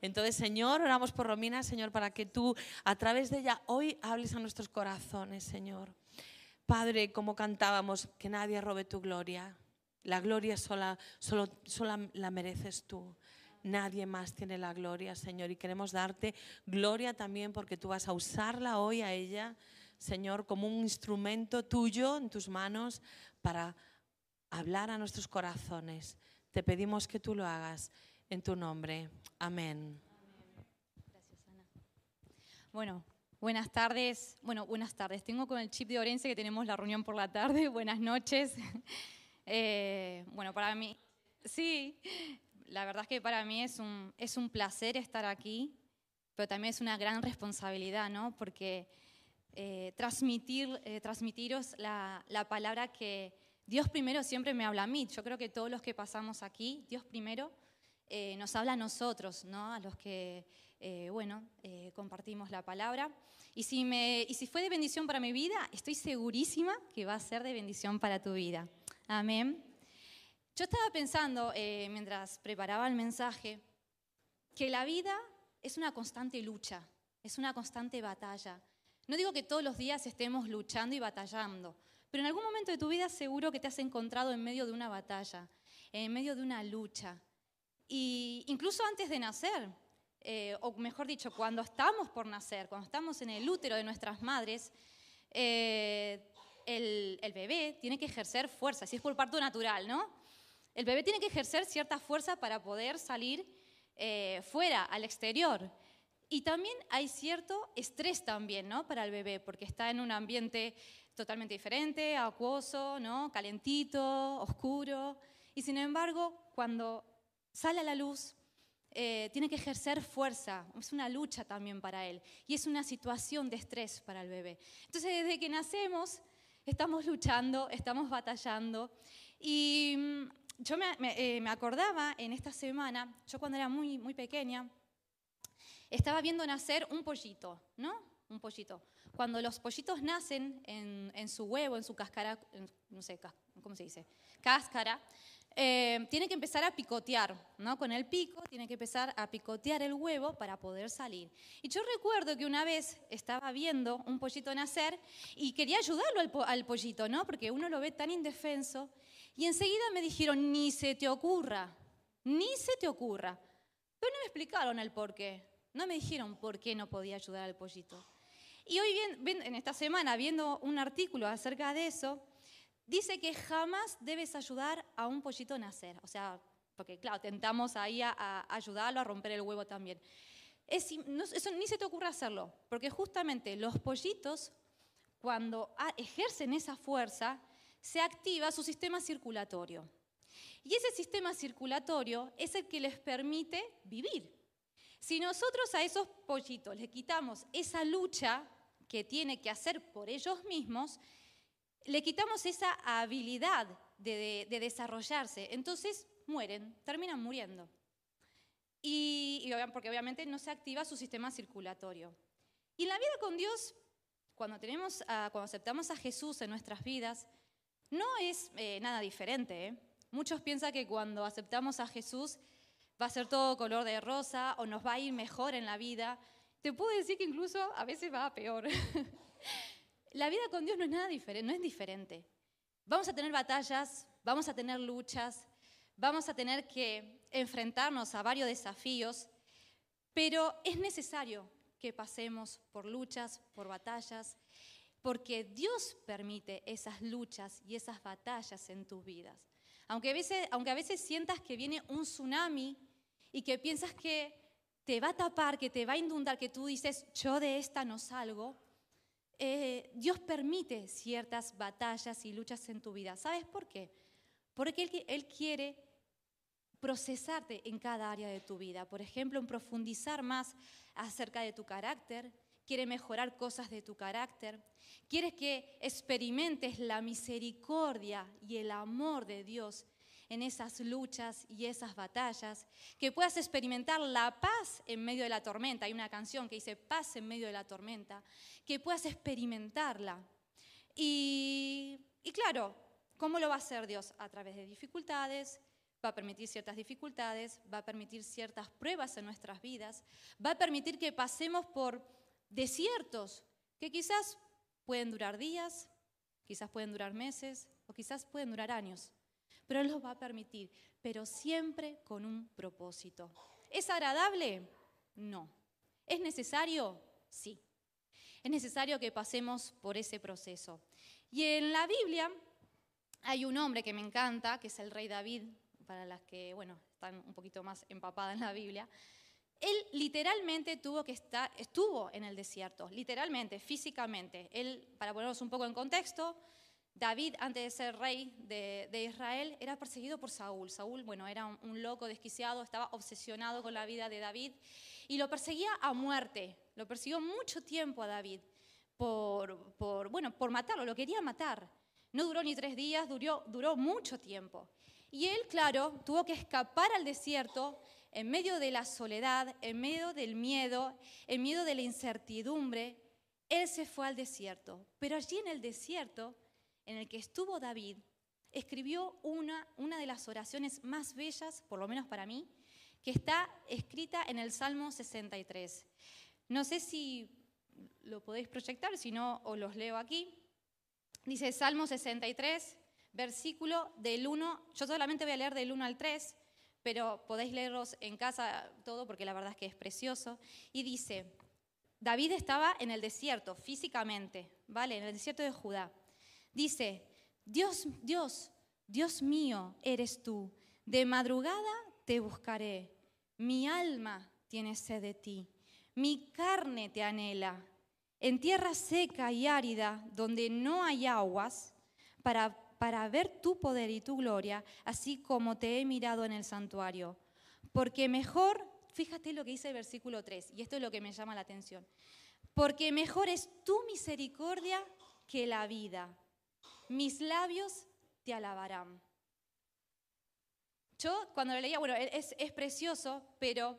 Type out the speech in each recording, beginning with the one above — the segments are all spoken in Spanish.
Entonces, Señor, oramos por Romina, Señor, para que tú a través de ella hoy hables a nuestros corazones, Señor. Padre, como cantábamos, que nadie robe tu gloria. La gloria sola, solo, sola la mereces tú. Nadie más tiene la gloria, Señor. Y queremos darte gloria también porque tú vas a usarla hoy a ella, Señor, como un instrumento tuyo en tus manos para hablar a nuestros corazones. Te pedimos que tú lo hagas en tu nombre. Amén. Gracias, Ana. Bueno, buenas tardes. Bueno, buenas tardes. Tengo con el chip de Orense que tenemos la reunión por la tarde. Buenas noches. Eh, bueno, para mí, sí, la verdad es que para mí es un, es un placer estar aquí, pero también es una gran responsabilidad, ¿no? Porque eh, transmitir, eh, transmitiros la, la palabra que Dios primero siempre me habla a mí. Yo creo que todos los que pasamos aquí, Dios primero eh, nos habla a nosotros, ¿no? a los que, eh, bueno, eh, compartimos la palabra. Y si, me, y si fue de bendición para mi vida, estoy segurísima que va a ser de bendición para tu vida. Amén. Yo estaba pensando, mientras preparaba el mensaje, que la vida es una constante lucha, es una constante batalla. No digo que todos los días estemos luchando y batallando, pero en algún momento de tu vida seguro que te has encontrado en medio de una batalla, en medio de una lucha. Y incluso antes de nacer, eh, o mejor dicho, cuando estamos por nacer, cuando estamos en el útero de nuestras madres, eh, el, bebé tiene que ejercer fuerza, si es por parto natural, ¿no? El bebé tiene que ejercer cierta fuerza para poder salir eh, fuera, al exterior. Y también hay cierto estrés también, ¿no? Para el bebé, porque está en un ambiente totalmente diferente, acuoso, ¿no? Calentito, oscuro. Y sin embargo, cuando sale a la luz, eh, tiene que ejercer fuerza, es una lucha también para él y es una situación de estrés para el bebé. Entonces desde que nacemos estamos luchando, estamos batallando y mm, yo eh, me, acordaba en esta semana, yo cuando era muy, muy pequeña, estaba viendo nacer un pollito, ¿no? Un pollito. Cuando los pollitos nacen en, su huevo, en su cáscara, no sé, ¿cómo se dice? Cáscara, eh, tiene que empezar a picotear, ¿no? Con el pico tiene que empezar a picotear el huevo para poder salir. Y yo recuerdo que una vez estaba viendo un pollito nacer y quería ayudarlo al, pollito, ¿no? Porque uno lo ve tan indefenso. Y enseguida me dijeron, ni se te ocurra, ni se te ocurra. Pero no me explicaron el por qué. No me dijeron por qué no podía ayudar al pollito. Y hoy, en esta semana, viendo un artículo acerca de eso, dice que jamás debes ayudar a un pollito a nacer. O sea, porque claro, tentamos ahí ayudarlo a romper el huevo también. Es, eso ni se te ocurre hacerlo, porque justamente los pollitos, cuando ejercen esa fuerza, se activa su sistema circulatorio. Y ese sistema circulatorio es el que les permite vivir. Si nosotros a esos pollitos les quitamos esa lucha que tiene que hacer por ellos mismos, le quitamos esa habilidad de, desarrollarse. Entonces mueren, terminan muriendo. Y, porque obviamente no se activa su sistema circulatorio. Y la vida con Dios, cuando, tenemos cuando aceptamos a Jesús en nuestras vidas, no es eh, nada diferente. ¿eh? Muchos piensan que cuando aceptamos a Jesús va a ser todo color de rosa o nos va a ir mejor en la vida. Te puedo decir que incluso a veces va peor. La vida con Dios no es nada diferente, no es diferente. Vamos a tener batallas, vamos a tener luchas, vamos a tener que enfrentarnos a varios desafíos, pero es necesario que pasemos por luchas, por batallas, porque Dios permite esas luchas y esas batallas en tus vidas. Aunque a veces, aunque a veces sientas que viene un tsunami y que piensas que te va a tapar, que te va a inundar, que tú dices, yo de esta no salgo, eh, Dios permite ciertas batallas y luchas en tu vida. ¿Sabes por qué? Porque él, él quiere procesarte en cada área de tu vida. Por ejemplo, en profundizar más acerca de tu carácter, quiere mejorar cosas de tu carácter, quiere que experimentes la misericordia y el amor de Dios en esas luchas y esas batallas, que puedas experimentar la paz en medio de la tormenta. Hay una canción que dice paz en medio de la tormenta, que puedas experimentarla. Y, claro, ¿cómo lo va a hacer Dios? A través de dificultades, va a permitir ciertas dificultades, va a permitir ciertas pruebas en nuestras vidas, va a permitir que pasemos por desiertos que quizás pueden durar días, quizás pueden durar meses o quizás pueden durar años, pero Él los va a permitir, pero siempre con un propósito. ¿Es agradable? No. ¿Es necesario? Sí. Es necesario que pasemos por ese proceso. Y en la Biblia hay un hombre que me encanta, que es el rey David, para las que, bueno, están un poquito más empapadas en la Biblia. Él literalmente tuvo que estar, estuvo en el desierto, literalmente, físicamente. Él, para ponernos un poco en contexto, David, antes de ser rey de, Israel, era perseguido por Saúl. Saúl, bueno, era un, loco desquiciado, estaba obsesionado con la vida de David y lo perseguía a muerte. Lo persiguió mucho tiempo a David por, bueno, por matarlo, lo quería matar. No duró ni tres días, duró, duró mucho tiempo. Y él, claro, tuvo que escapar al desierto en medio de la soledad, en medio del miedo, en medio de la incertidumbre. Él se fue al desierto. Pero allí en el desierto, en el que estuvo David, escribió una, una de las oraciones más bellas, por lo menos para mí, que está escrita en el Salmo 63. No sé si lo podéis proyectar, si no, os los leo aquí. Dice Salmo 63, versículo del 1, yo solamente voy a leer del 1 al 3, pero podéis leerlos en casa todo porque la verdad es que es precioso. Y dice, David estaba en el desierto físicamente, ¿vale? En el desierto de Judá. Dice, Dios, Dios, Dios mío eres tú. De madrugada te buscaré. Mi alma tiene sed de ti. Mi carne te anhela. En tierra seca y árida, donde no hay aguas, para, para ver tu poder y tu gloria, así como te he mirado en el santuario. Porque mejor, fíjate lo que dice el versículo 3, y esto es lo que me llama la atención. Porque mejor es tu misericordia que la vida. Mis labios te alabarán. Yo cuando lo leía, bueno, es, es precioso, pero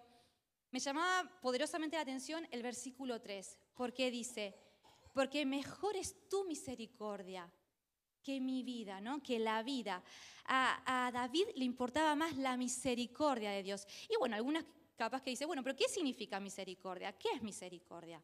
me llamaba poderosamente la atención el versículo 3, porque dice, porque mejor es tu misericordia que mi vida, ¿no? Que la vida. A, a, David le importaba más la misericordia de Dios. Y bueno, algunas capaz que dicen, bueno, pero ¿qué significa misericordia? ¿Qué es misericordia?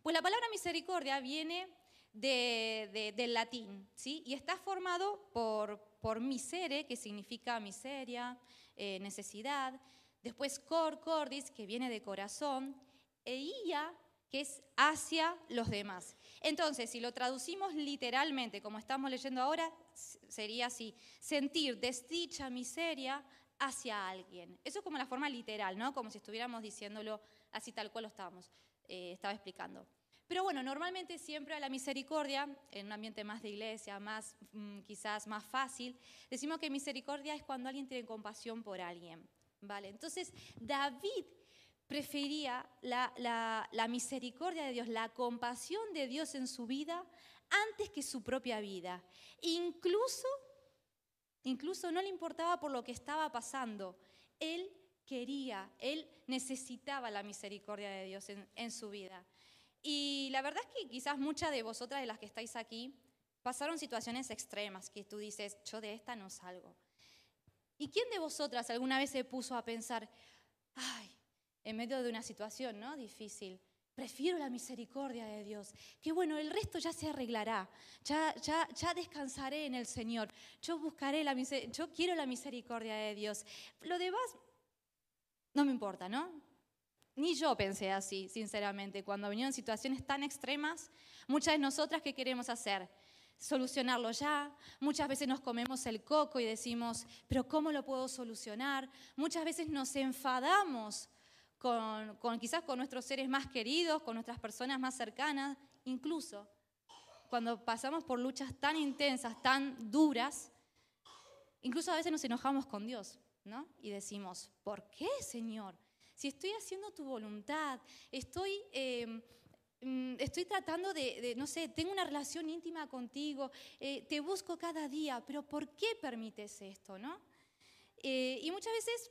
Pues la palabra misericordia viene de, del latín, ¿sí? Y está formado por, por misere, que significa miseria, eh, necesidad, Después cor, cordis, que viene de corazón, e ia, que es hacia los demás. Entonces, si lo traducimos literalmente, como estamos leyendo ahora, sería así, sentir desdicha, miseria hacia alguien. Eso es como la forma literal, ¿no? Como si estuviéramos diciéndolo así tal cual lo estábamos, eh, estaba explicando. Pero bueno, normalmente siempre a la misericordia, en un ambiente más de iglesia, más mm, quizás más fácil, decimos que misericordia es cuando alguien tiene compasión por alguien. ¿Vale? Entonces, David prefería la, misericordia de Dios, la compasión de Dios en su vida antes que su propia vida. Incluso, incluso no le importaba por lo que estaba pasando. Él quería, él necesitaba la misericordia de Dios en, en su vida. Y la verdad es que quizás muchas de vosotras de las que estáis aquí pasaron situaciones extremas que tú dices, yo de esta no salgo. ¿Y quién de vosotras alguna vez se puso a pensar, ay, en medio de una situación ¿no? difícil, prefiero la misericordia de Dios, que bueno, el resto ya se arreglará, ya, ya, ya descansaré en el Señor, yo buscaré la yo quiero la misericordia de Dios. Lo demás no me importa, ¿no? Ni yo pensé así, sinceramente, cuando vinieron situaciones tan extremas, muchas de nosotras, ¿qué queremos hacer? solucionarlo ya. Muchas veces nos comemos el coco y decimos, pero ¿cómo lo puedo solucionar? Muchas veces nos enfadamos con, quizás con nuestros seres más queridos, con nuestras personas más cercanas, incluso cuando pasamos por luchas tan intensas, tan duras, incluso a veces nos enojamos con Dios, ¿no? Y decimos, ¿por qué, Señor? Si estoy haciendo tu voluntad, estoy... Eh, Mm, estoy tratando de, no sé, tengo una relación íntima contigo, eh, te busco cada día, pero ¿por qué permites esto, no? Eh, y muchas veces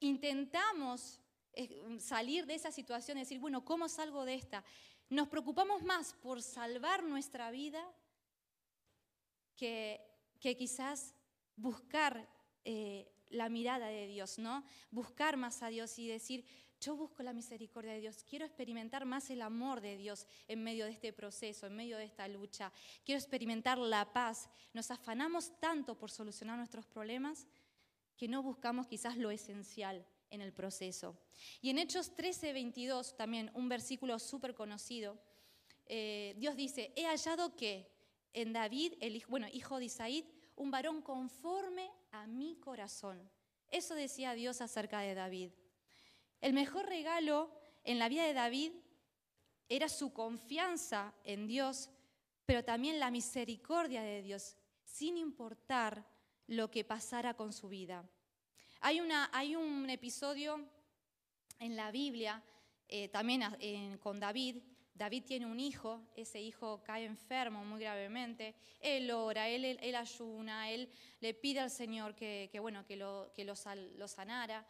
intentamos eh, salir de esa situación, decir, bueno, ¿cómo salgo de esta? Nos preocupamos más por salvar nuestra vida que, que quizás buscar la mirada de Dios, ¿no? Buscar más a Dios y decir, yo busco la misericordia de Dios, quiero experimentar más el amor de Dios en medio de este proceso, en medio de esta lucha, quiero experimentar la paz. Nos afanamos tanto por solucionar nuestros problemas que no buscamos quizás lo esencial en el proceso. Y en Hechos 13, 22, también un versículo súper conocido, eh, Dios dice, he hallado que en David, el hijo, bueno, hijo de Isaí, un varón conforme a mi corazón. Eso decía Dios acerca de David. El mejor regalo en la vida de David era su confianza en Dios, pero también la misericordia de Dios, sin importar lo que pasara con su vida. Hay, una, hay un episodio en la Biblia, eh, también con David. David tiene un hijo, ese hijo cae enfermo muy gravemente. Él ora, él, ayuna, él le pide al Señor que, bueno, que, lo, que lo, sanara.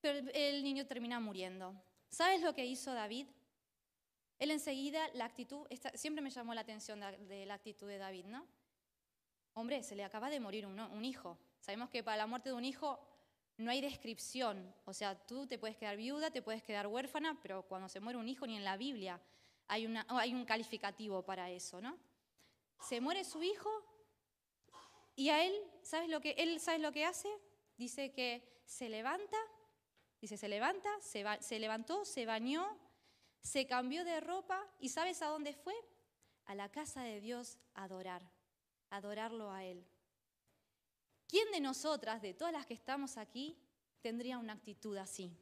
Pero el niño termina muriendo. ¿Sabes lo que hizo David? Él enseguida, la actitud, siempre me llamó la atención de la actitud de David, ¿no? Hombre, se le acaba de morir un, hijo. Sabemos que para la muerte de un hijo no hay descripción. O sea, tú te puedes quedar viuda, te puedes quedar huérfana, pero cuando se muere un hijo, ni en la Biblia hay, hay un calificativo para eso, ¿no? Se muere su hijo y a él, ¿sabes lo que, él, ¿sabes lo que hace? Dice que se levanta, dice, se levanta, se, se levantó, se bañó, se cambió de ropa y ¿sabes a dónde fue? A la casa de Dios adorar adorarlo a Él. ¿Quién de nosotras, de todas las que estamos aquí, tendría una actitud así?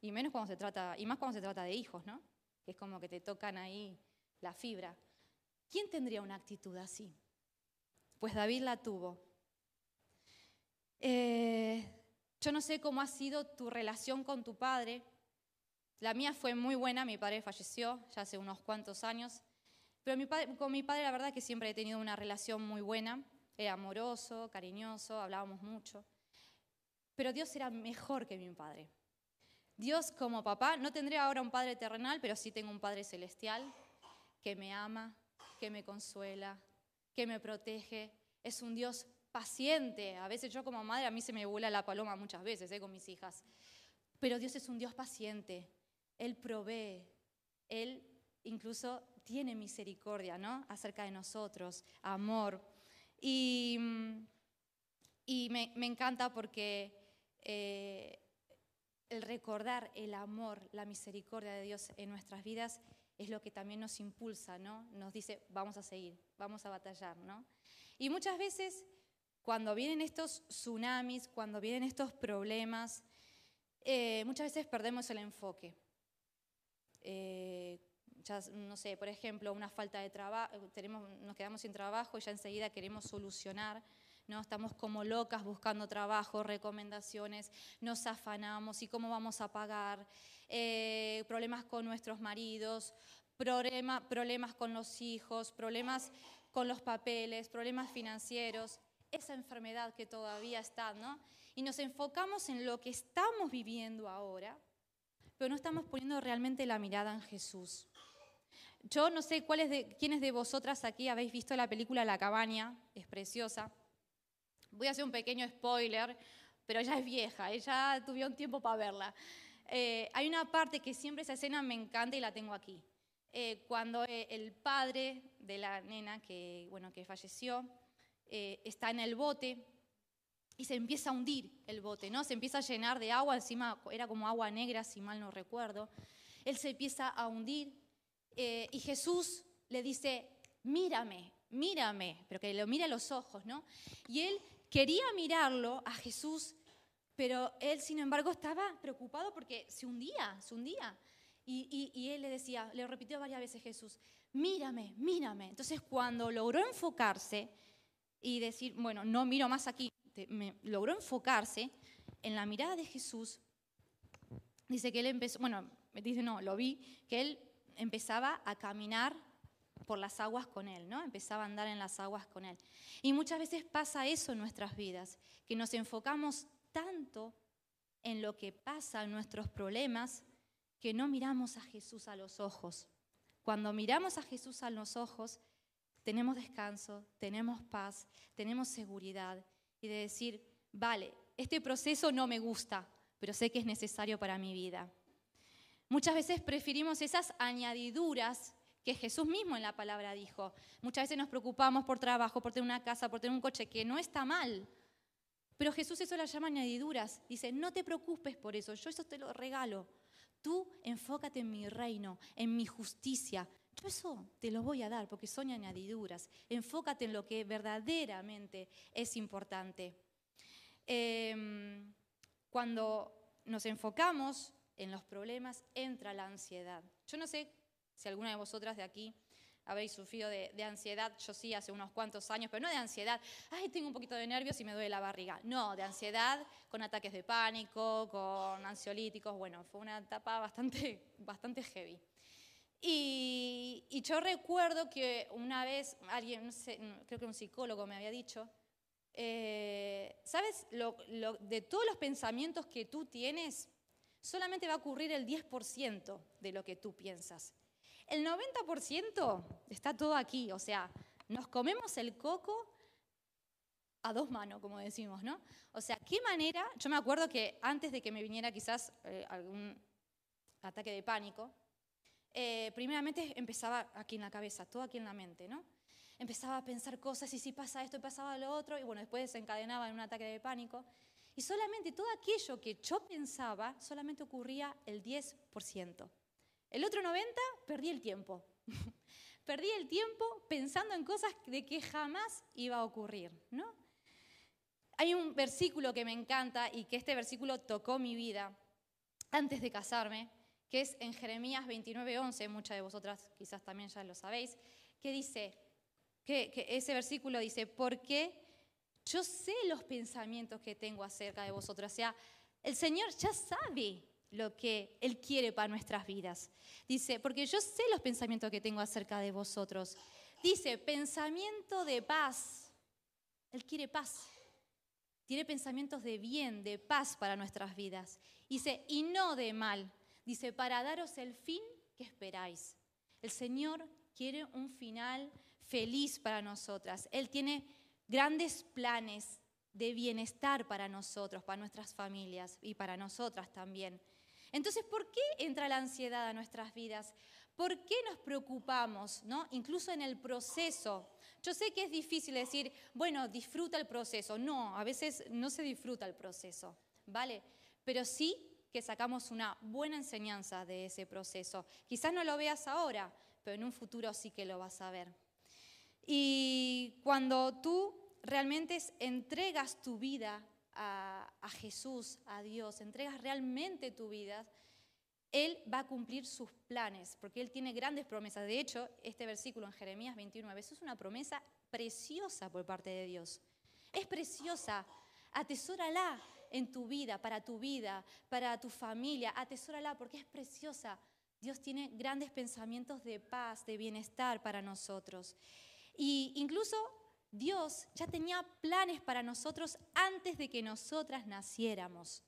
Y menos cuando se trata, y más cuando se trata de hijos, ¿no? Que es como que te tocan ahí la fibra. ¿Quién tendría una actitud así? Pues David la tuvo. Eh, yo no sé cómo ha sido tu relación con tu padre. La mía fue muy buena, mi padre falleció ya hace unos cuantos años. Pero con mi padre la verdad que siempre he tenido una relación muy buena, era amoroso, cariñoso, hablábamos mucho. Pero Dios era mejor que mi padre. Dios como papá, no tendría ahora un padre terrenal, pero sí tengo un padre celestial que me ama, que me consuela, que me protege. Es un Dios paciente. A veces yo como madre a mí se me vuela la paloma muchas veces eh, con mis hijas. Pero Dios es un Dios paciente. Él provee. Él incluso tiene misericordia, ¿no? Acerca de nosotros, amor. Y, me, encanta porque eh, el recordar el amor, la misericordia de Dios en nuestras vidas es lo que también nos impulsa, ¿no? Nos dice, vamos a seguir, vamos a batallar, ¿no? Y muchas veces, cuando vienen estos tsunamis, cuando vienen estos problemas, eh, muchas veces perdemos el enfoque. Eh, no sé, por ejemplo, una falta de trabajo, nos quedamos sin trabajo y ya enseguida queremos solucionar. ¿no? Estamos como locas buscando trabajo, recomendaciones, nos afanamos y cómo vamos a pagar, eh, problemas con nuestros maridos, problemas con los hijos, problemas con los papeles, problemas financieros, esa enfermedad que todavía está, ¿no? Y nos enfocamos en lo que estamos viviendo ahora, pero no estamos poniendo realmente la mirada en Jesús. Yo no sé de, quiénes de vosotras aquí habéis visto la película La cabaña, es preciosa. Voy a hacer un pequeño spoiler, pero ya es vieja, ya tuve un tiempo para verla. Eh, hay una parte que siempre esa escena me encanta y la tengo aquí. Eh, cuando eh, el padre de la nena que, bueno, que falleció está en el bote y se empieza a hundir el bote, ¿no? Se empieza a llenar de agua, encima era como agua negra, si mal no recuerdo. Él se empieza a hundir eh, y Jesús le dice, mírame, mírame, pero que lo mire a los ojos, ¿no? Y él quería mirarlo a Jesús, pero él, sin embargo, estaba preocupado porque se hundía, se hundía. Y, él le decía, le repitió varias veces Jesús, mírame, mírame. Entonces, cuando logró enfocarse y decir, bueno, no miro más aquí, me, logró enfocarse en la mirada de Jesús, dice que él empezó, bueno, me dice, no, lo vi, que él empezaba a caminar por las aguas con Él, ¿no? Empezaba a andar en las aguas con Él. Y muchas veces pasa eso en nuestras vidas, que nos enfocamos tanto en lo que pasa en nuestros problemas que no miramos a Jesús a los ojos. Cuando miramos a Jesús a los ojos, tenemos descanso, tenemos paz, tenemos seguridad y de decir, vale, este proceso no me gusta, pero sé que es necesario para mi vida. Muchas veces preferimos esas añadiduras que Jesús mismo en la palabra dijo. Muchas veces nos preocupamos por trabajo, por tener una casa, por tener un coche, que no está mal. Pero Jesús eso las llama añadiduras. Dice, no te preocupes por eso, yo eso te lo regalo. Tú enfócate en mi reino, en mi justicia. Yo eso te lo voy a dar porque son añadiduras. Enfócate en lo que verdaderamente es importante. Em, cuando nos enfocamos en los problemas, entra la ansiedad. Yo no sé si alguna de vosotras de aquí habéis sufrido de, ansiedad, yo sí hace unos cuantos años, pero no de ansiedad, ay, tengo un poquito de nervios y me duele la barriga. No, de ansiedad con ataques de pánico, con ansiolíticos, bueno, fue una etapa bastante, bastante heavy. Y, yo recuerdo que una vez alguien, creo que un psicólogo me había dicho, eh, ¿sabes? de todos los pensamientos que tú tienes, solamente va a ocurrir el 10% de lo que tú piensas. El 90% está todo aquí, o sea, nos comemos el coco a dos manos, como decimos, ¿no? O sea, ¿qué manera? Yo me acuerdo que antes de que me viniera quizás eh, algún ataque de pánico, eh, primeramente empezaba aquí en la cabeza, todo aquí en la mente, ¿no? Empezaba a pensar cosas y si pasa esto y pasaba lo otro, y bueno, después desencadenaba en un ataque de pánico. Y solamente todo aquello que yo pensaba, solamente ocurría el 10%. El otro 90, perdí el tiempo. perdí el tiempo pensando en cosas de que jamás iba a ocurrir, ¿no? Hay un versículo que me encanta y que este versículo tocó mi vida antes de casarme, que es en Jeremías 29:11, muchas de vosotras quizás también ya lo sabéis, que dice, que, ese versículo dice, porque yo sé los pensamientos que tengo acerca de vosotras, o sea, el Señor ya sabe lo que Él quiere para nuestras vidas. Dice, porque yo sé los pensamientos que tengo acerca de vosotros. Dice, pensamiento de paz. Él quiere paz. Tiene pensamientos de bien, de paz para nuestras vidas. Dice, y no de mal. Dice, para daros el fin que esperáis. El Señor quiere un final feliz para nosotras. Él tiene grandes planes de bienestar para nosotros, para nuestras familias y para nosotras también. Entonces, ¿por qué entra la ansiedad a nuestras vidas? ¿Por qué nos preocupamos, ¿no? incluso en el proceso? Yo sé que es difícil decir, bueno, disfruta el proceso. No, a veces no se disfruta el proceso, ¿vale? Pero sí que sacamos una buena enseñanza de ese proceso. Quizás no lo veas ahora, pero en un futuro sí que lo vas a ver. Y cuando tú realmente entregas tu vida a, Jesús, a Dios, entregas realmente tu vida, Él va a cumplir sus planes, porque Él tiene grandes promesas. De hecho, este versículo en Jeremías 29, eso es una promesa preciosa por parte de Dios. Es preciosa. Atesórala en tu vida, para tu vida, para tu familia. Atesórala porque es preciosa. Dios tiene grandes pensamientos de paz, de bienestar para nosotros. Y incluso Dios ya tenía planes para nosotros antes de que nosotras naciéramos.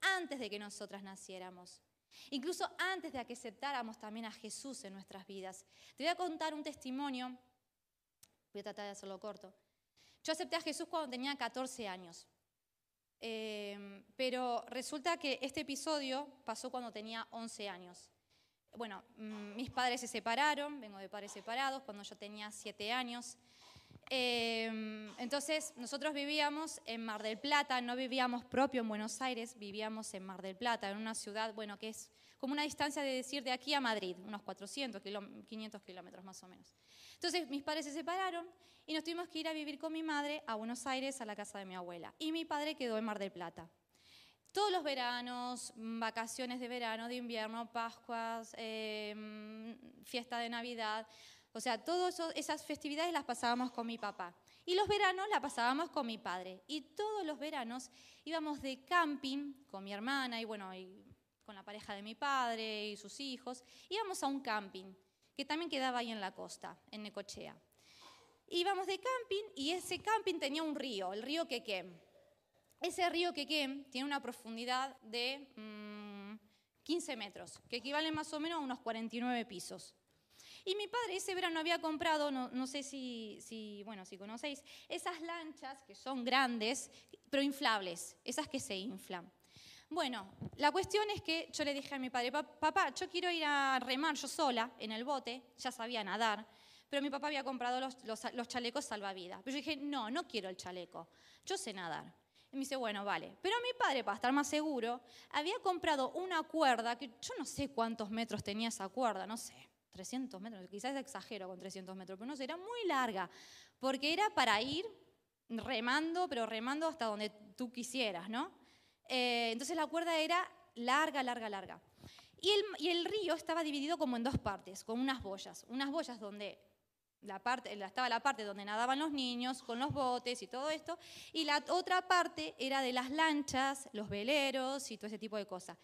Antes de que nosotras naciéramos. Incluso antes de que aceptáramos también a Jesús en nuestras vidas. Te voy a contar un testimonio. Voy a tratar de hacerlo corto. Yo acepté a Jesús cuando tenía 14 años. Em, pero resulta que este episodio pasó cuando tenía 11 años. Bueno, mm, mis padres se separaron, vengo de padres separados, cuando yo tenía 7 años. Em, entonces, nosotros vivíamos en Mar del Plata, no vivíamos propio en Buenos Aires, vivíamos en Mar del Plata, en una ciudad, bueno, que es como una distancia de decir de aquí a Madrid, unos 400, 500 kilómetros más o menos. Entonces, mis padres se separaron y nos tuvimos que ir a vivir con mi madre a Buenos Aires, a la casa de mi abuela. Y mi padre quedó en Mar del Plata. Todos los veranos, vacaciones de verano, de invierno, Pascuas, em, fiesta de Navidad, o sea, todas esas festividades las pasábamos con mi papá. Y los veranos las pasábamos con mi padre. Y todos los veranos íbamos de camping con mi hermana y bueno, con la pareja de mi padre y sus hijos. Íbamos a un camping que también quedaba ahí en la costa, en Necochea. Íbamos de camping y ese camping tenía un río, el río Quequem. Ese río Quequem tiene una profundidad de 15 mm, metros, que equivale más o menos a unos 49 pisos. Y mi padre ese verano había comprado, no, sé si, si, bueno, si conocéis, esas lanchas que son grandes, pero inflables, esas que se inflan. Bueno, la cuestión es que yo le dije a mi padre, papá, yo quiero ir a remar yo sola en el bote, ya sabía nadar, pero mi papá había comprado los, los, chalecos salvavidas. Pero yo dije, no, no quiero el chaleco, yo sé nadar. Y me dice, bueno, vale. Pero mi padre, para estar más seguro, había comprado una cuerda que yo no sé cuántos metros tenía esa cuerda, no sé, 300 metros, quizás exagero con 300 metros, pero no sé, era muy larga, porque era para ir remando, pero remando hasta donde tú quisieras, ¿no? Eh, entonces la cuerda era larga, larga, larga. Y el, río estaba dividido como en dos partes, con unas boyas. Unas boyas donde la parte, estaba la parte donde nadaban los niños con los botes y todo esto, y la otra parte era de las lanchas, los veleros y todo ese tipo de cosas.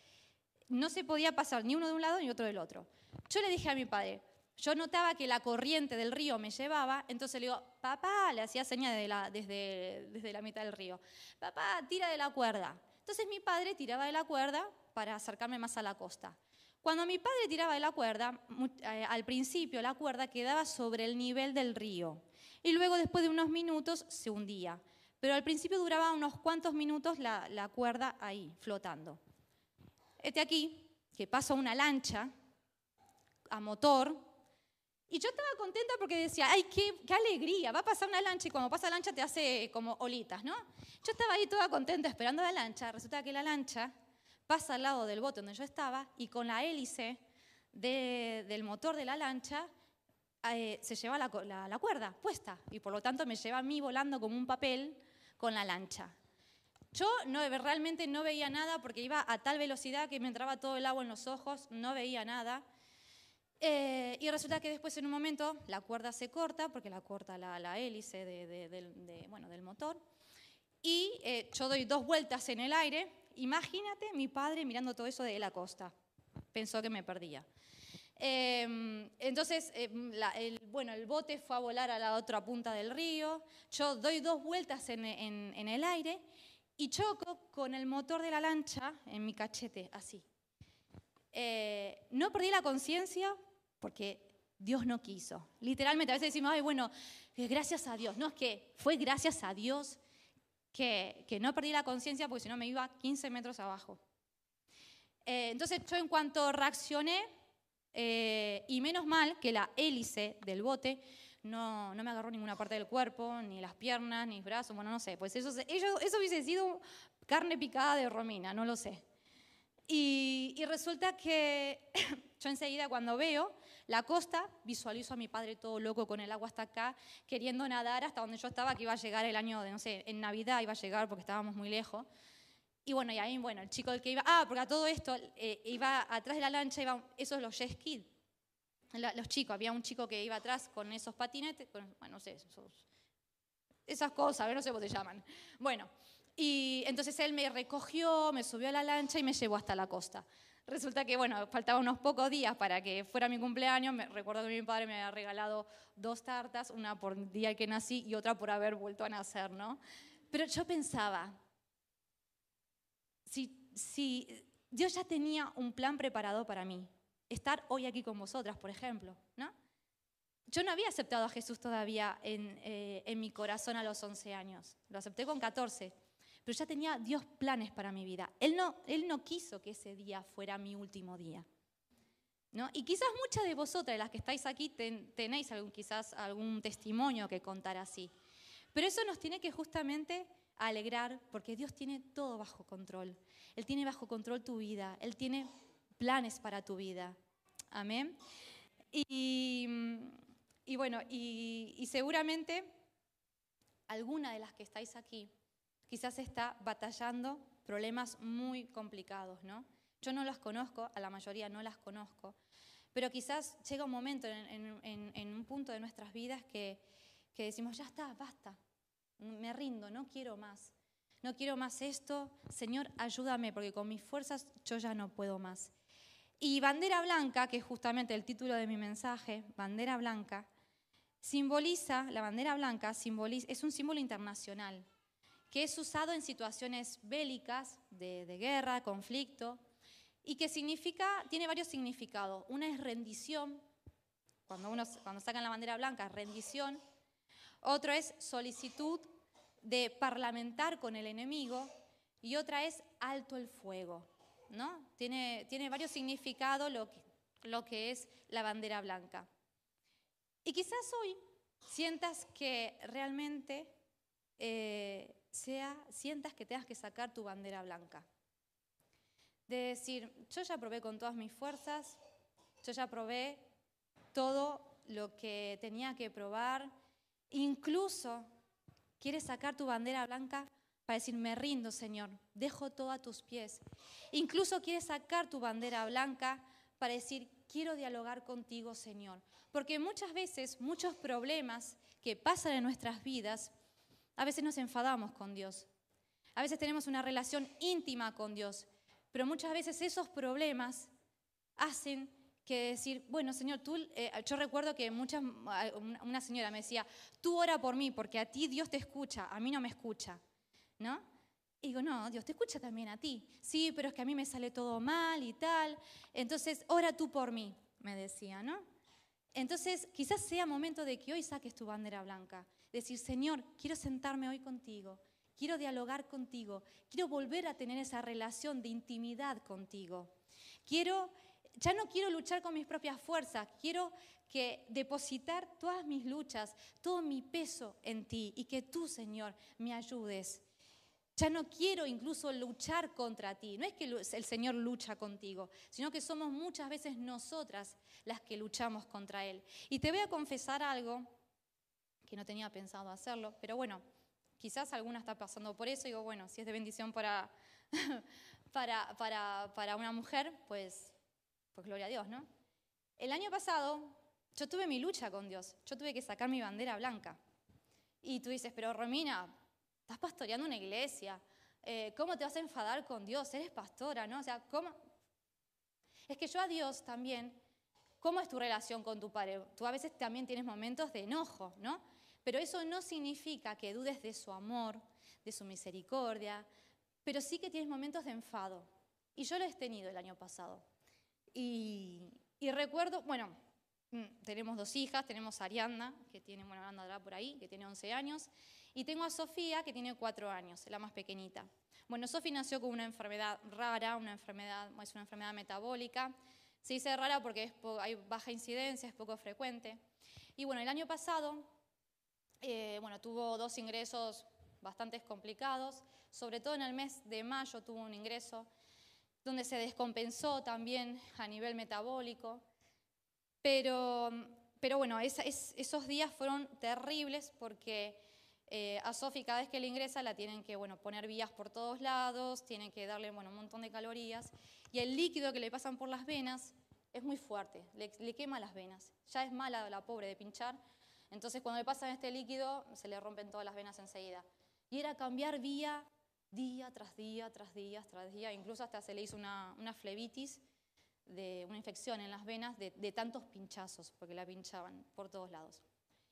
No se podía pasar ni uno de un lado ni otro del otro. Yo le dije a mi padre, yo notaba que la corriente del río me llevaba, entonces le digo, papá, le hacía señas desde, desde la mitad del río, papá, tira de la cuerda. Entonces mi padre tiraba de la cuerda para acercarme más a la costa. Cuando mi padre tiraba de la cuerda, eh, al principio la cuerda quedaba sobre el nivel del río y luego después de unos minutos se hundía. Pero al principio duraba unos cuantos minutos la, la cuerda ahí, flotando. Este aquí, que pasa una lancha a motor, y yo estaba contenta porque decía, ay, qué, qué, alegría, va a pasar una lancha y cuando pasa la lancha te hace como olitas, ¿no? Yo estaba ahí toda contenta esperando la lancha, resulta que la lancha pasa al lado del bote donde yo estaba y con la hélice del motor de la lancha eh, se lleva la, la cuerda puesta y por lo tanto me lleva a mí volando como un papel con la lancha. Yo no, realmente no veía nada porque iba a tal velocidad que me entraba todo el agua en los ojos, no veía nada. Eh, y resulta que después en un momento la cuerda se corta, porque la corta la, hélice de, bueno, del motor, y eh, yo doy dos vueltas en el aire. Imagínate mi padre mirando todo eso de la costa. Pensó que me perdía. Em, entonces, em, el, bueno, el bote fue a volar a la otra punta del río. Yo doy dos vueltas en, en el aire y choco con el motor de la lancha en mi cachete, así. Eh, no perdí la conciencia porque Dios no quiso. Literalmente, a veces decimos, ay, bueno, eh, gracias a Dios. No, es que fue gracias a Dios que, no perdí la conciencia porque si no me iba 15 metros abajo. Eh, entonces yo en cuanto reaccioné, y menos mal que la hélice del bote no, me agarró ninguna parte del cuerpo, ni las piernas, ni los brazos, bueno, no sé, pues eso, eso hubiese sido carne picada de Romina, no lo sé. Y, resulta que yo enseguida cuando veo la costa, visualizo a mi padre todo loco con el agua hasta acá, queriendo nadar hasta donde yo estaba, que iba a llegar el año de, no sé, en Navidad iba a llegar porque estábamos muy lejos. Y bueno, y ahí, bueno, el chico el que iba, ah, porque a todo esto, eh, iba atrás de la lancha, iba, esos los jet skis, los chicos, había un chico que iba atrás con esos patinetes, bueno, no sé, esos, esas cosas, no sé cómo se llaman. Bueno, y entonces él me recogió, me subió a la lancha y me llevó hasta la costa. Resulta que, bueno, faltaban unos pocos días para que fuera mi cumpleaños. Me, recuerdo que mi padre me había regalado dos tartas, una por el día que nací y otra por haber vuelto a nacer, ¿no? Pero yo pensaba, si, si Dios ya tenía un plan preparado para mí, estar hoy aquí con vosotras, por ejemplo, ¿no? Yo no había aceptado a Jesús todavía en, eh, en mi corazón a los 11 años, lo acepté con 14 pero ya tenía Dios planes para mi vida. Él no, él no quiso que ese día fuera mi último día. ¿no? Y quizás muchas de vosotras, las que estáis aquí, tenéis algún, quizás algún testimonio que contar así. Pero eso nos tiene que justamente alegrar porque Dios tiene todo bajo control. Él tiene bajo control tu vida. Él tiene planes para tu vida. Amén. Y, y bueno, y seguramente alguna de las que estáis aquí quizás está batallando problemas muy complicados, ¿no? Yo no las conozco, a la mayoría no las conozco, pero quizás llega un momento en, un punto de nuestras vidas que, que decimos, ya está, basta, me rindo, no quiero más. No quiero más esto, Señor, ayúdame, porque con mis fuerzas yo ya no puedo más. Y bandera blanca, que es justamente el título de mi mensaje, bandera blanca, simboliza, la bandera blanca simboliza, es un símbolo internacional que es usado en situaciones bélicas, de, guerra, conflicto, y que significa, tiene varios significados. Una es rendición, cuando, uno, cuando sacan la bandera blanca, rendición. Otro es solicitud de parlamentar con el enemigo. Y otra es alto el fuego. ¿no? Tiene, tiene varios significados lo que, lo que es la bandera blanca. Y quizás hoy sientas que realmente eh, sea, sientas que tengas que sacar tu bandera blanca. De decir, yo ya probé con todas mis fuerzas, yo ya probé todo lo que tenía que probar, incluso quieres sacar tu bandera blanca para decir, me rindo, Señor, dejo todo a tus pies. Incluso quieres sacar tu bandera blanca para decir, quiero dialogar contigo, Señor. Porque muchas veces, muchos problemas que pasan en nuestras vidas, a veces nos enfadamos con Dios. A veces tenemos una relación íntima con Dios, pero muchas veces esos problemas hacen que decir, bueno, Señor, tú, eh, yo recuerdo que muchas, una señora me decía, tú ora por mí porque a ti Dios te escucha, a mí no me escucha, ¿no? Y digo, no, Dios te escucha también a ti. Sí, pero es que a mí me sale todo mal y tal. Entonces, ora tú por mí, me decía, ¿no? Entonces, quizás sea momento de que hoy saques tu bandera blanca. Decir, Señor, quiero sentarme hoy contigo, quiero dialogar contigo, quiero volver a tener esa relación de intimidad contigo. Quiero, ya no quiero luchar con mis propias fuerzas, quiero que depositar todas mis luchas, todo mi peso en ti y que tú, Señor, me ayudes ya no quiero incluso luchar contra ti. No es que el Señor lucha contigo, sino que somos muchas veces nosotras las que luchamos contra Él. Y te voy a confesar algo que no tenía pensado hacerlo, pero bueno, quizás alguna está pasando por eso. Y digo, bueno, si es de bendición para, para, para, para una mujer, pues, pues gloria a Dios, ¿no? El año pasado yo tuve mi lucha con Dios, yo tuve que sacar mi bandera blanca. Y tú dices, pero Romina, Estás pastoreando una iglesia. Eh, ¿Cómo te vas a enfadar con Dios? Eres pastora, ¿no? O sea, ¿cómo? Es que yo a Dios también, ¿cómo es tu relación con tu padre? Tú a veces también tienes momentos de enojo, ¿no? Pero eso no significa que dudes de su amor, de su misericordia, pero sí que tienes momentos de enfado. Y yo lo he tenido el año pasado. Y, recuerdo, bueno, mm, tenemos dos hijas, tenemos a Arianda, que tiene, bueno, anda por ahí, que tiene 11 años, y tengo a Sofía, que tiene cuatro años, la más pequeñita. Bueno, Sofía nació con una enfermedad rara, una enfermedad, es una enfermedad metabólica. Se dice rara porque hay baja incidencia, es poco frecuente. Y bueno, el año pasado, eh, bueno, tuvo dos ingresos bastante complicados, sobre todo en el mes de mayo tuvo un ingreso donde se descompensó también a nivel metabólico. Pero, pero bueno, esos días fueron terribles porque eh, a Sofi cada vez que le ingresa la tienen que bueno, poner vías por todos lados, tienen que darle bueno, un montón de calorías y el líquido que le pasan por las venas es muy fuerte, le, quema las venas. Ya es mala la pobre de pinchar, entonces cuando le pasan este líquido se le rompen todas las venas enseguida. Y era cambiar vía día tras día, tras día, tras día, incluso hasta se le hizo una, una flebitis, de una infección en las venas de, de tantos pinchazos, porque la pinchaban por todos lados.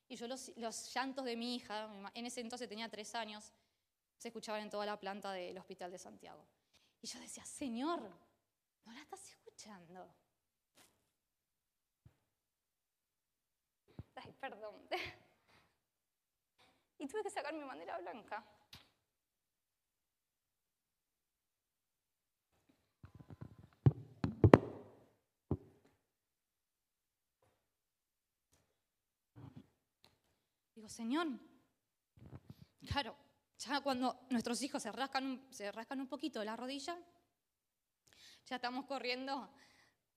Y yo los, llantos de mi hija, en ese entonces tenía tres años, se escuchaban en toda la planta del Hospital de Santiago. Y yo decía, Señor, ¿no la estás escuchando? Ay, perdón. Y tuve que sacar mi bandera blanca. Digo, Señor, claro, ya cuando nuestros hijos se rascan un, se rascan un poquito la rodilla, ya estamos corriendo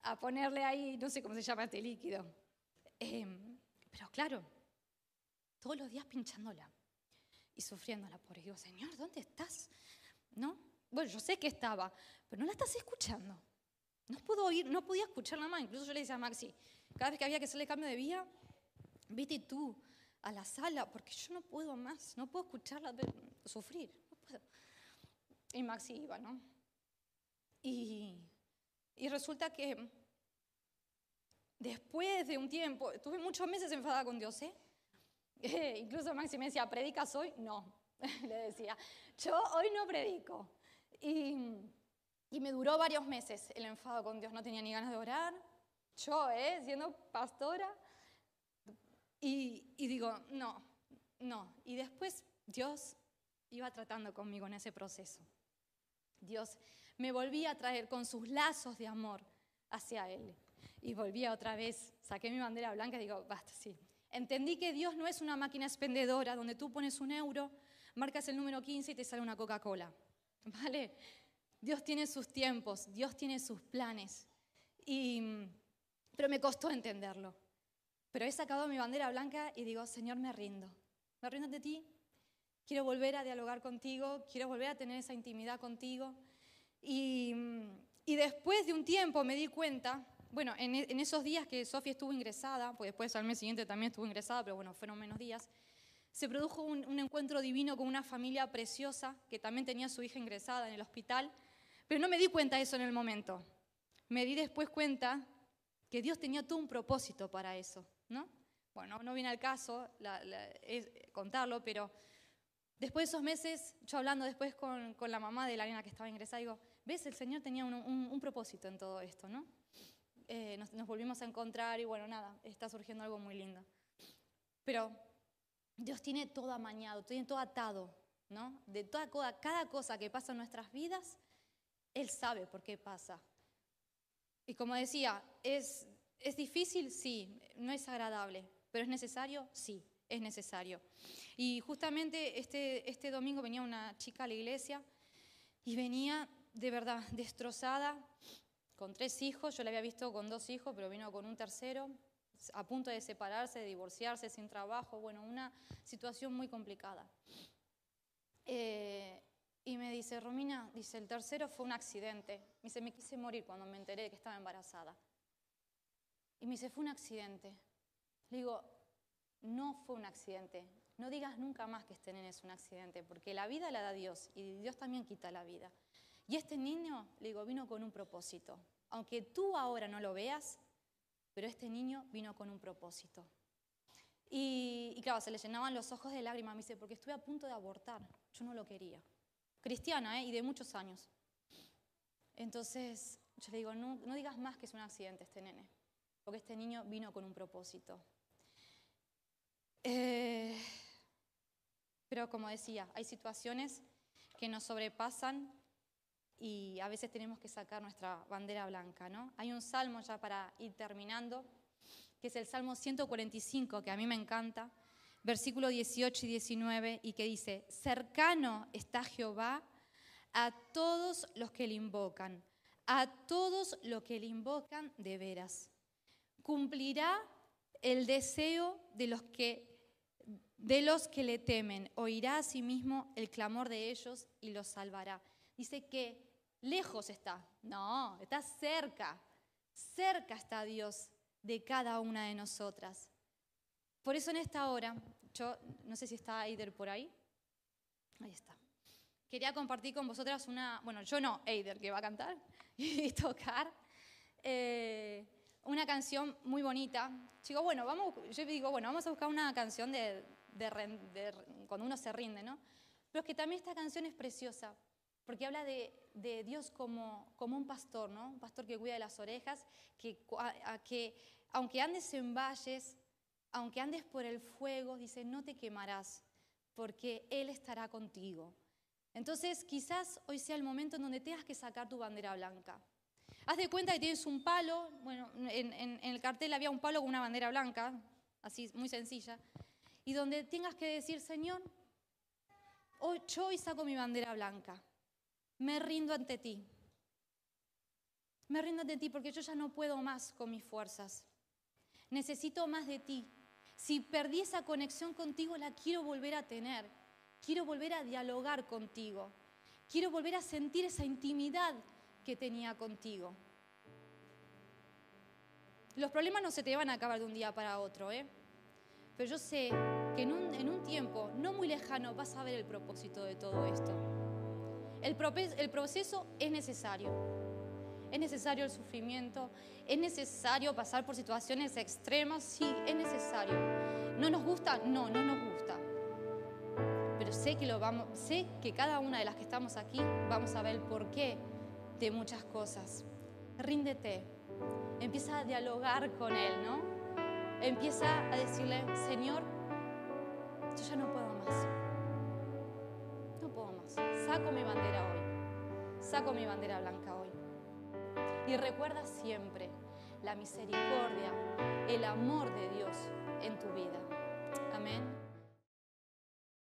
a ponerle ahí, no sé cómo se llama este líquido. Em, pero claro, todos los días pinchándola y sufriéndola por Digo, Señor, ¿dónde estás? ¿No? Bueno, yo sé que estaba, pero no la estás escuchando. No puedo oír, no podía escucharla más. Incluso yo le decía a Maxi, cada vez que había que hacerle cambio de vía, viste tú, a la sala porque yo no puedo más, no puedo escucharla sufrir, no puedo. Y Maxi iba, ¿no? Y, y resulta que después de un tiempo, tuve muchos meses enfadada con Dios, ¿eh? incluso Maxi me decía, ¿predicas hoy? No, le decía, yo hoy no predico. Y, y me duró varios meses el enfado con Dios, no tenía ni ganas de orar. Yo, ¿eh? siendo pastora, Y, y digo, no, no. Y después Dios iba tratando conmigo en ese proceso. Dios me volvía a traer con sus lazos de amor hacia Él. Y volvía otra vez, saqué mi bandera blanca y digo, basta, sí. Entendí que Dios no es una máquina expendedora donde tú pones un euro, marcas el número 15 y te sale una Coca-Cola. ¿Vale? Dios tiene sus tiempos, Dios tiene sus planes. Y, pero me costó entenderlo. Pero he sacado mi bandera blanca y digo, Señor, me rindo. Me rindo ante ti. Quiero volver a dialogar contigo, quiero volver a tener esa intimidad contigo. Y, y después de un tiempo me di cuenta, bueno, en, en esos días que Sofía estuvo ingresada, pues después al mes siguiente también estuvo ingresada, pero bueno, fueron menos días, se produjo un, encuentro divino con una familia preciosa que también tenía a su hija ingresada en el hospital, pero no me di cuenta de eso en el momento. Me di después cuenta que Dios tenía todo un propósito para eso, ¿no? Bueno, no viene al caso es, contarlo, pero después de esos meses, yo hablando después con, la mamá de la nena que estaba ingresada, digo, ¿ves? El Señor tenía un propósito en todo esto, ¿no? Eh, nos, nos, volvimos a encontrar y bueno, nada, está surgiendo algo muy lindo. Pero Dios tiene todo amañado, tiene todo atado, ¿no? De toda, cada cosa que pasa en nuestras vidas, Él sabe por qué pasa. Y como decía, ¿es, ¿es difícil? Sí, no es agradable, pero ¿es necesario? Sí, es necesario. Y justamente este, este domingo venía una chica a la iglesia y venía de verdad destrozada, con tres hijos, yo la había visto con dos hijos, pero vino con un tercero, a punto de separarse, de divorciarse, sin trabajo, bueno, una situación muy complicada. Eh, y me dice, Romina, dice, el tercero fue un accidente. Me dice, me quise morir cuando me enteré de que estaba embarazada. Y me dice, fue un accidente. Le digo, no fue un accidente. No digas nunca más que este nene es un accidente, porque la vida la da Dios y Dios también quita la vida. Y este niño, le digo, vino con un propósito. Aunque tú ahora no lo veas, pero este niño vino con un propósito. Y, claro, se le llenaban los ojos de lágrimas. Me dice, porque estuve a punto de abortar. Yo no lo quería. Cristiana, ¿eh? Y de muchos años. Entonces, yo le digo, no, no digas más que es un accidente este nene. Porque este niño vino con un propósito. Eh, pero como decía, hay situaciones que nos sobrepasan y a veces tenemos que sacar nuestra bandera blanca, ¿no? Hay un salmo ya para ir terminando, que es el Salmo 145, que a mí me encanta, versículo 18 y 19, y que dice, cercano está Jehová a todos los que le invocan, a todos los que le invocan de veras. Cumplirá el deseo de los que de los que le temen, oirá a sí mismo el clamor de ellos y los salvará. Dice que lejos está. No, está cerca. Cerca está Dios de cada una de nosotras. Por eso en esta hora, yo no sé si está Eider por ahí. Ahí está. Quería compartir con vosotras una, bueno, yo no, Eider, que va a cantar y tocar, eh, una canción muy bonita. Chico, bueno, vamos, yo digo, bueno, vamos a buscar una canción de, de, de, cuando uno se rinde, ¿no? Pero es que también esta canción es preciosa, porque habla de, de Dios como, como, un pastor, ¿no? Un pastor que cuida de las orejas, que, a, a, que aunque andes en valles, aunque andes por el fuego, dice, no te quemarás, porque Él estará contigo. Entonces, quizás hoy sea el momento en donde tengas que sacar tu bandera blanca. Haz de cuenta que tienes un palo, bueno, en, en, en el cartel había un palo con una bandera blanca, así, muy sencilla, y donde tengas que decir, Señor, hoy, yo hoy saco mi bandera blanca me rindo ante ti. Me rindo ante ti porque yo ya no puedo más con mis fuerzas. Necesito más de ti. Si perdí esa conexión contigo, la quiero volver a tener. Quiero volver a dialogar contigo. Quiero volver a sentir esa intimidad que tenía contigo. Los problemas no se te van a acabar de un día para otro, ¿eh? Pero yo sé que en un, en un tiempo no muy lejano vas a ver el propósito de todo esto. El, el proceso es necesario. Es necesario el sufrimiento, es necesario pasar por situaciones extremas, sí, es necesario. ¿No nos gusta? No, no nos gusta. Pero sé que, lo vamos, sé que cada una de las que estamos aquí vamos a ver el porqué de muchas cosas. Ríndete, empieza a dialogar con Él, ¿no? empieza a decirle, Señor, yo ya no puedo más. Saco mi bandera hoy. Saco mi bandera blanca hoy. Y recuerda siempre la misericordia, el amor de Dios en tu vida.